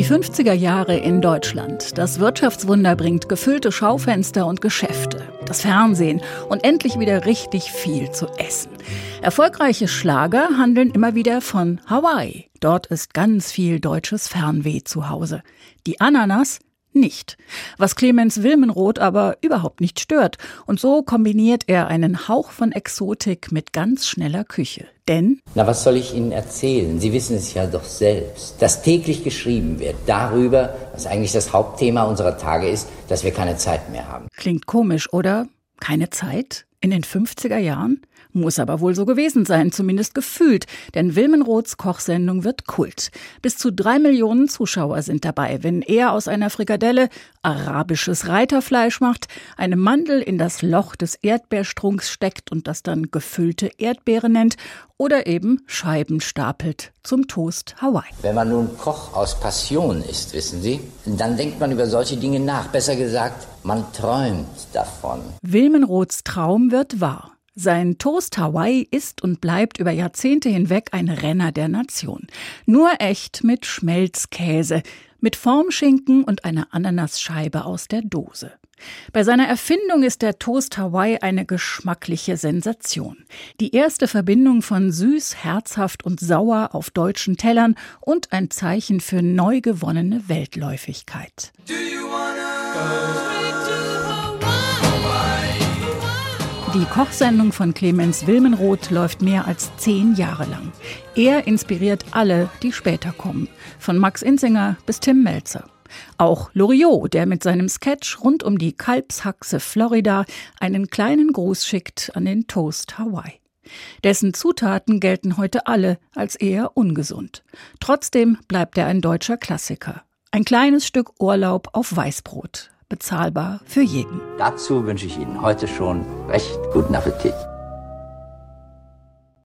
Die 50er Jahre in Deutschland. Das Wirtschaftswunder bringt gefüllte Schaufenster und Geschäfte, das Fernsehen und endlich wieder richtig viel zu essen. Erfolgreiche Schlager handeln immer wieder von Hawaii. Dort ist ganz viel deutsches Fernweh zu Hause. Die Ananas nicht. Was Clemens Wilmenroth aber überhaupt nicht stört. Und so kombiniert er einen Hauch von Exotik mit ganz schneller Küche. Denn. Na, was soll ich Ihnen erzählen? Sie wissen es ja doch selbst, dass täglich geschrieben wird darüber, was eigentlich das Hauptthema unserer Tage ist, dass wir keine Zeit mehr haben. Klingt komisch, oder? Keine Zeit? In den 50er Jahren? Muss aber wohl so gewesen sein, zumindest gefühlt, denn Wilmenroths Kochsendung wird Kult. Bis zu drei Millionen Zuschauer sind dabei, wenn er aus einer Frikadelle arabisches Reiterfleisch macht, eine Mandel in das Loch des Erdbeerstrunks steckt und das dann gefüllte Erdbeere nennt oder eben Scheiben stapelt zum Toast Hawaii. Wenn man nun Koch aus Passion ist, wissen Sie, dann denkt man über solche Dinge nach. Besser gesagt, man träumt davon. Wilmenroths Traum wird wahr. Sein Toast Hawaii ist und bleibt über Jahrzehnte hinweg ein Renner der Nation. Nur echt mit Schmelzkäse, mit Formschinken und einer Ananasscheibe aus der Dose. Bei seiner Erfindung ist der Toast Hawaii eine geschmackliche Sensation. Die erste Verbindung von süß, herzhaft und sauer auf deutschen Tellern und ein Zeichen für neu gewonnene Weltläufigkeit. Die Kochsendung von Clemens Wilmenroth läuft mehr als zehn Jahre lang. Er inspiriert alle, die später kommen, von Max Insinger bis Tim Melzer. Auch Loriot, der mit seinem Sketch rund um die Kalbshaxe Florida einen kleinen Gruß schickt an den Toast Hawaii. Dessen Zutaten gelten heute alle als eher ungesund. Trotzdem bleibt er ein deutscher Klassiker. Ein kleines Stück Urlaub auf Weißbrot bezahlbar für jeden. Dazu wünsche ich Ihnen heute schon recht guten Appetit.